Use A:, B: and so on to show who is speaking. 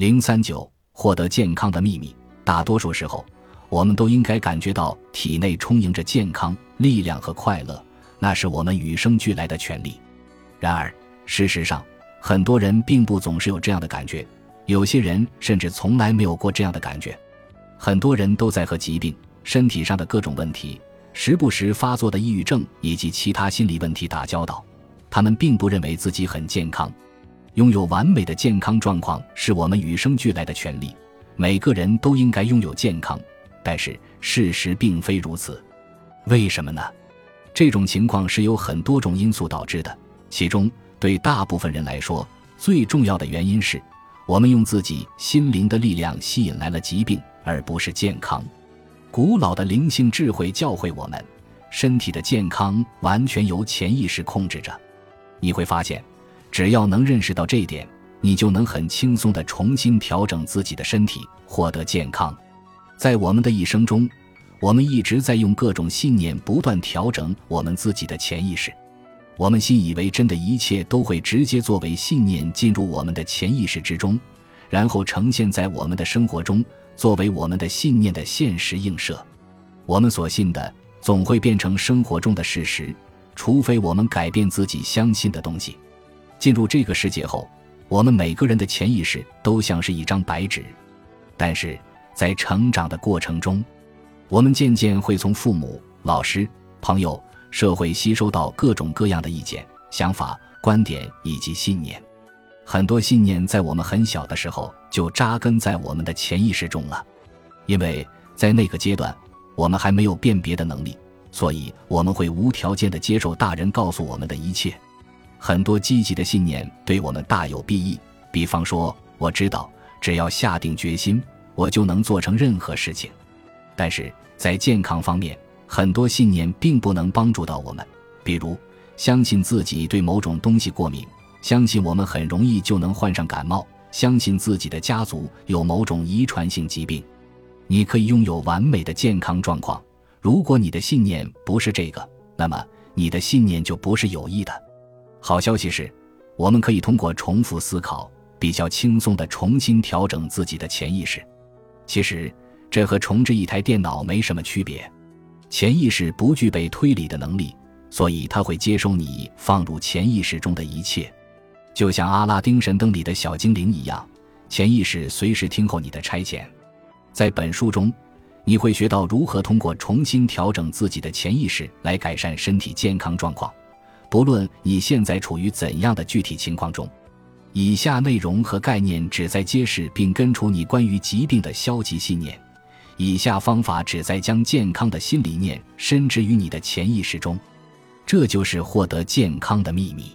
A: 零三九，获得健康的秘密。大多数时候，我们都应该感觉到体内充盈着健康、力量和快乐，那是我们与生俱来的权利。然而，事实上，很多人并不总是有这样的感觉，有些人甚至从来没有过这样的感觉。很多人都在和疾病、身体上的各种问题、时不时发作的抑郁症以及其他心理问题打交道，他们并不认为自己很健康。拥有完美的健康状况是我们与生俱来的权利，每个人都应该拥有健康。但是事实并非如此，为什么呢？这种情况是由很多种因素导致的，其中对大部分人来说，最重要的原因是我们用自己心灵的力量吸引来了疾病，而不是健康。古老的灵性智慧教会我们，身体的健康完全由潜意识控制着。你会发现。只要能认识到这一点，你就能很轻松地重新调整自己的身体，获得健康。在我们的一生中，我们一直在用各种信念不断调整我们自己的潜意识。我们信以为真的一切都会直接作为信念进入我们的潜意识之中，然后呈现在我们的生活中，作为我们的信念的现实映射。我们所信的总会变成生活中的事实，除非我们改变自己相信的东西。进入这个世界后，我们每个人的潜意识都像是一张白纸，但是在成长的过程中，我们渐渐会从父母、老师、朋友、社会吸收到各种各样的意见、想法、观点以及信念。很多信念在我们很小的时候就扎根在我们的潜意识中了，因为在那个阶段，我们还没有辨别的能力，所以我们会无条件的接受大人告诉我们的一切。很多积极的信念对我们大有裨益，比方说，我知道只要下定决心，我就能做成任何事情。但是在健康方面，很多信念并不能帮助到我们，比如相信自己对某种东西过敏，相信我们很容易就能患上感冒，相信自己的家族有某种遗传性疾病。你可以拥有完美的健康状况，如果你的信念不是这个，那么你的信念就不是有益的。好消息是，我们可以通过重复思考，比较轻松地重新调整自己的潜意识。其实，这和重置一台电脑没什么区别。潜意识不具备推理的能力，所以它会接收你放入潜意识中的一切，就像阿拉丁神灯里的小精灵一样。潜意识随时听候你的差遣。在本书中，你会学到如何通过重新调整自己的潜意识来改善身体健康状况。不论你现在处于怎样的具体情况中，以下内容和概念旨在揭示并根除你关于疾病的消极信念。以下方法旨在将健康的新理念深植于你的潜意识中，这就是获得健康的秘密。